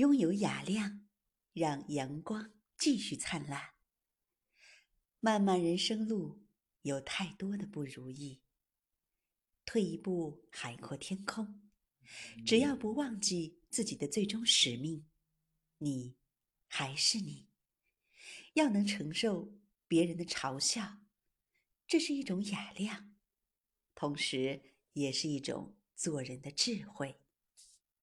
拥有雅量让阳光继续灿烂。漫漫人生路有太多的不如意。退一步海阔天空只要不忘记自己的最终使命你还是你。要能承受别人的嘲笑这是一种雅量同时也是一种做人的智慧。